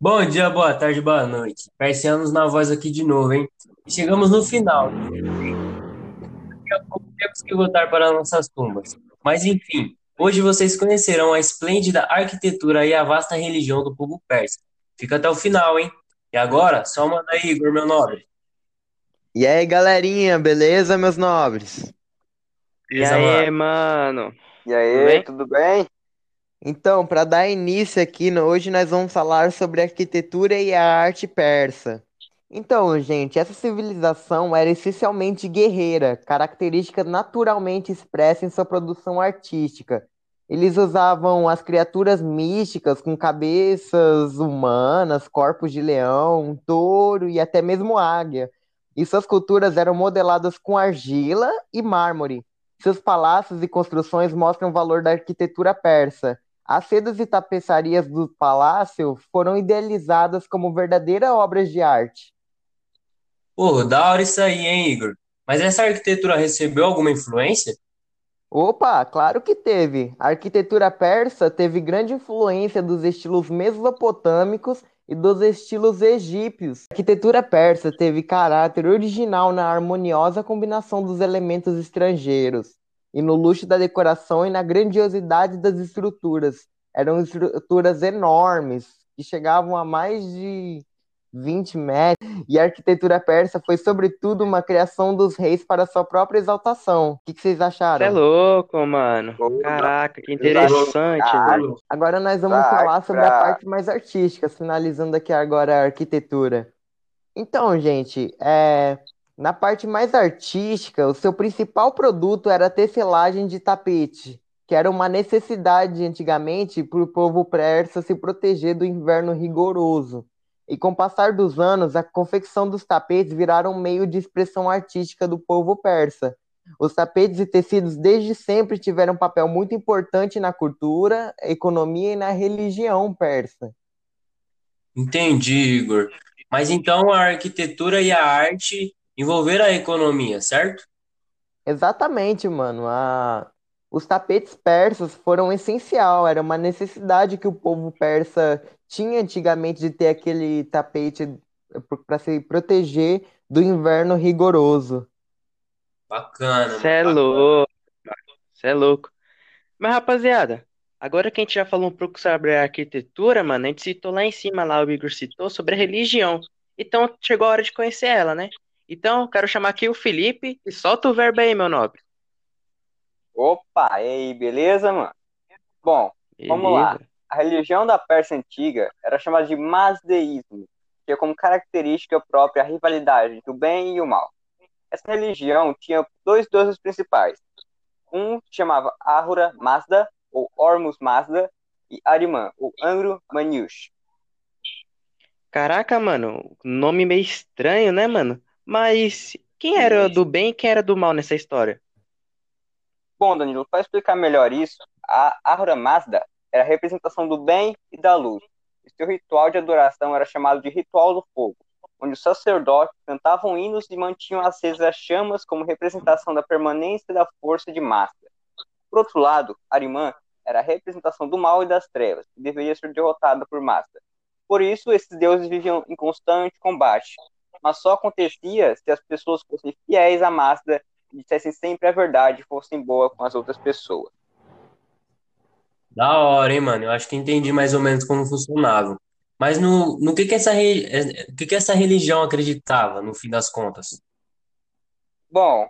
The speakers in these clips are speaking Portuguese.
Bom dia, boa tarde, boa noite. Persianos na voz aqui de novo, hein? Chegamos no final. Daqui a pouco temos que voltar para nossas tumbas. Mas enfim, hoje vocês conhecerão a esplêndida arquitetura e a vasta religião do povo persa. Fica até o final, hein? E agora, só manda aí, Igor, meu nobre. E aí, galerinha, beleza, meus nobres? E aí, mano? mano? E aí, Tudo bem? tudo bem? Então, para dar início aqui, hoje nós vamos falar sobre a arquitetura e a arte persa. Então, gente, essa civilização era essencialmente guerreira, característica naturalmente expressa em sua produção artística. Eles usavam as criaturas místicas com cabeças humanas, corpos de leão, touro e até mesmo águia. E suas culturas eram modeladas com argila e mármore. Seus palácios e construções mostram o valor da arquitetura persa. As sedas e tapeçarias do palácio foram idealizadas como verdadeiras obras de arte. Pô, da hora isso aí, hein, Igor? Mas essa arquitetura recebeu alguma influência? Opa, claro que teve. A arquitetura persa teve grande influência dos estilos mesopotâmicos e dos estilos egípcios. A arquitetura persa teve caráter original na harmoniosa combinação dos elementos estrangeiros, e no luxo da decoração e na grandiosidade das estruturas. Eram estruturas enormes, que chegavam a mais de 20 metros, e a arquitetura persa foi, sobretudo, uma criação dos reis para sua própria exaltação. O que que vocês Você é acharam? louco, mano. Caraca, que interessante, velho. Agora nós vamos Vai falar sobre a pra- parte mais artística, finalizando aqui agora a arquitetura. Então, gente, é, na parte mais artística, o seu principal produto era a tecelagem de tapete, que era uma necessidade antigamente para o povo persa se proteger do inverno rigoroso. E com o passar dos anos, a confecção dos tapetes viraram um meio de expressão artística do povo persa. Os tapetes e tecidos desde sempre tiveram um papel muito importante na cultura, economia e na religião persa. Entendi, Igor. Mas então a arquitetura e a arte envolveram a economia, certo? Exatamente, mano. A... Os tapetes persas foram essencial, era uma necessidade que o povo persa tinha antigamente de ter aquele tapete para se proteger do inverno rigoroso. Bacana, Você é louco, você é louco. Mas, rapaziada, agora que a gente já falou um pouco sobre a arquitetura, mano, a gente citou lá em cima, lá o Igor citou sobre a religião. Então, chegou a hora de conhecer ela, né? Então, quero chamar aqui o Felipe e solta o verbo aí, meu nobre. Opa, e aí, beleza, mano? Bom, Vamos lá. Beleza. a religião da Pérsia antiga era chamada de Mazdeísmo, que tinha como característica própria a rivalidade entre o bem e o mal. Essa religião tinha dois deuses principais. Um se chamava Ahura Mazda, ou Hormuz Mazda, e Ariman, ou Angro Maniush. Caraca, mano, nome meio estranho, né, mano? Mas quem era do bem e quem era do mal nessa história? Bom, Danilo, para explicar melhor isso, a Ahura Mazda era a representação do bem e da luz. E seu ritual de adoração era chamado de Ritual do Fogo, onde os sacerdotes cantavam hinos e mantinham acesas as chamas como representação da permanência e da força de Mazda. Por outro lado, Arimã era a representação do mal e das trevas, que deveria ser derrotada por Mazda. Por isso, esses deuses viviam em constante combate, mas só acontecia se as pessoas fossem fiéis a Mazda dissessem sempre a verdade e fossem boas com as outras pessoas. Da hora, hein, mano? Eu acho que entendi mais ou menos como funcionava. Mas no, no que que essa, que que essa religião acreditava, no fim das contas? Bom,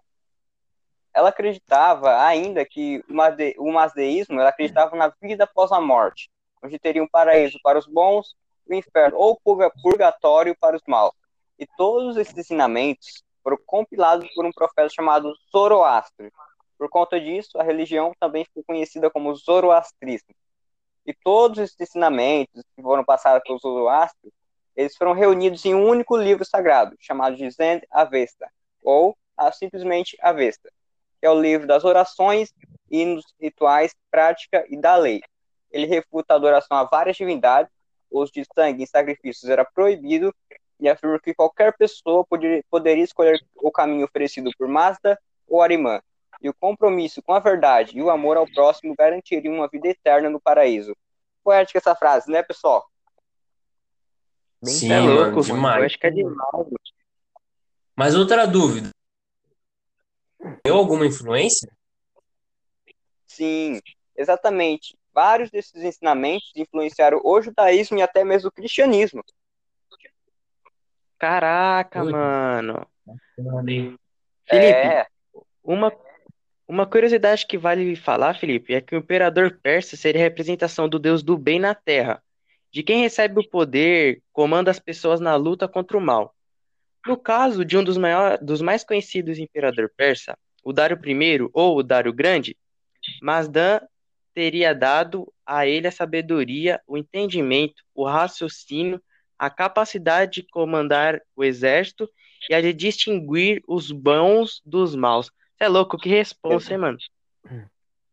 ela acreditava ainda que o mazde- o mazdeísmo, ela acreditava na vida após a morte, onde teria um paraíso para os bons e o inferno, ou purga- purgatório para os maus. E todos esses ensinamentos foram compilados por um profeta chamado Zoroastro. Por conta disso, a religião também ficou conhecida como Zoroastrismo. E todos esses ensinamentos que foram passados pelo Zoroastro, eles foram reunidos em um único livro sagrado, chamado de Zend Avesta, ou a, simplesmente Avesta, que é o livro das orações, hinos, rituais, prática e da lei. Ele refuta a adoração a várias divindades, o uso de sangue em sacrifícios era proibido, e afirma que qualquer pessoa poderia, poderia escolher o caminho oferecido por Mazda ou Arimã, e o compromisso com a verdade e o amor ao próximo garantiriam uma vida eterna no paraíso. Poética essa frase, né, pessoal? Bem Sim, é louco, mano. demais. Eu acho que é demais. Mas outra dúvida, deu alguma influência? Sim, exatamente. Vários desses ensinamentos influenciaram o judaísmo e até mesmo o cristianismo. Caraca, mano. Felipe, É, uma, uma curiosidade que vale falar, Felipe, é que o imperador persa seria a representação do deus do bem na terra, de quem recebe o poder, comanda as pessoas na luta contra o mal. No caso de um dos, maior, dos mais conhecidos imperador persa, o Dário I ou o Dário Grande, Mazdan teria dado a ele a sabedoria, o entendimento, o raciocínio, a capacidade de comandar o exército e a de distinguir os bons dos maus. Você é louco, que responsa, hein, mano?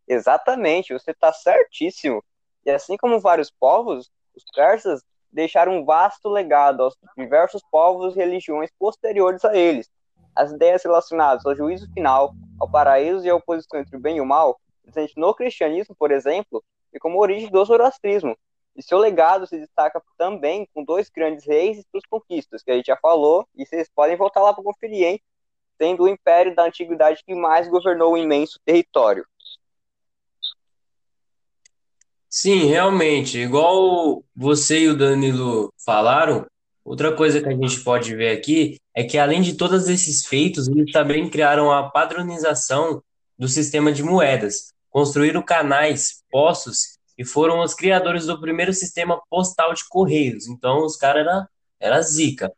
exatamente, você está certíssimo. E assim como vários povos, os persas deixaram um vasto legado aos diversos povos e religiões posteriores a eles. As ideias relacionadas ao juízo final, ao paraíso e à oposição entre o bem e o mal, presente no cristianismo, por exemplo, e como origem do zoroastrismo. E seu legado se destaca também com dois grandes reis e suas conquistas, que a gente já falou, e vocês podem voltar lá para conferir, hein? Sendo o império da antiguidade que mais governou o imenso território. Sim, realmente, igual você e o Danilo falaram, outra coisa que a gente pode ver aqui é que, além de todos esses feitos, eles também criaram a padronização do sistema de moedas, construíram canais, poços e foram os criadores do primeiro sistema postal de correios. Então, os caras era, era zica.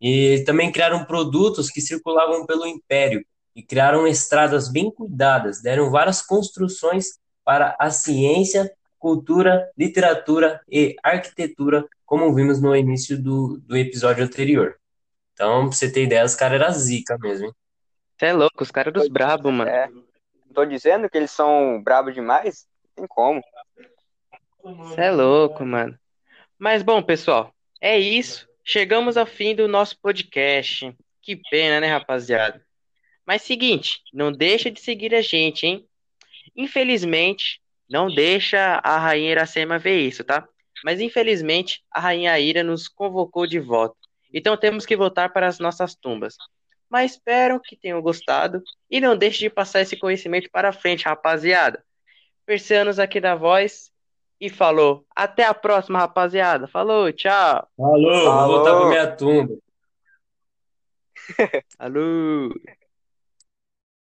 E também criaram produtos que circulavam pelo império e criaram estradas bem cuidadas, deram várias construções para a ciência cultura, literatura e arquitetura, como vimos no início do, do episódio anterior. Então, pra você ter ideia, os caras eram zica mesmo, hein? Você é louco, os caras dos brabos, mano. É, tô dizendo que eles são brabos demais? Tem como. Você é louco, mano. Mas bom, pessoal, é isso. Chegamos ao fim do nosso podcast. Que pena, né, rapaziada? Mas seguinte, não deixa de seguir a gente, hein? Infelizmente, não deixa a Rainha Iracema ver isso, tá? Mas infelizmente, a Rainha Ira nos convocou de volta. Então temos que voltar para as nossas tumbas. Mas espero que tenham gostado e não deixe de passar esse conhecimento para frente, rapaziada. Persianos aqui da voz e falou. Até a próxima, rapaziada. Falou, tchau. Falou, vou Falou. voltar pra minha tumba. Alô.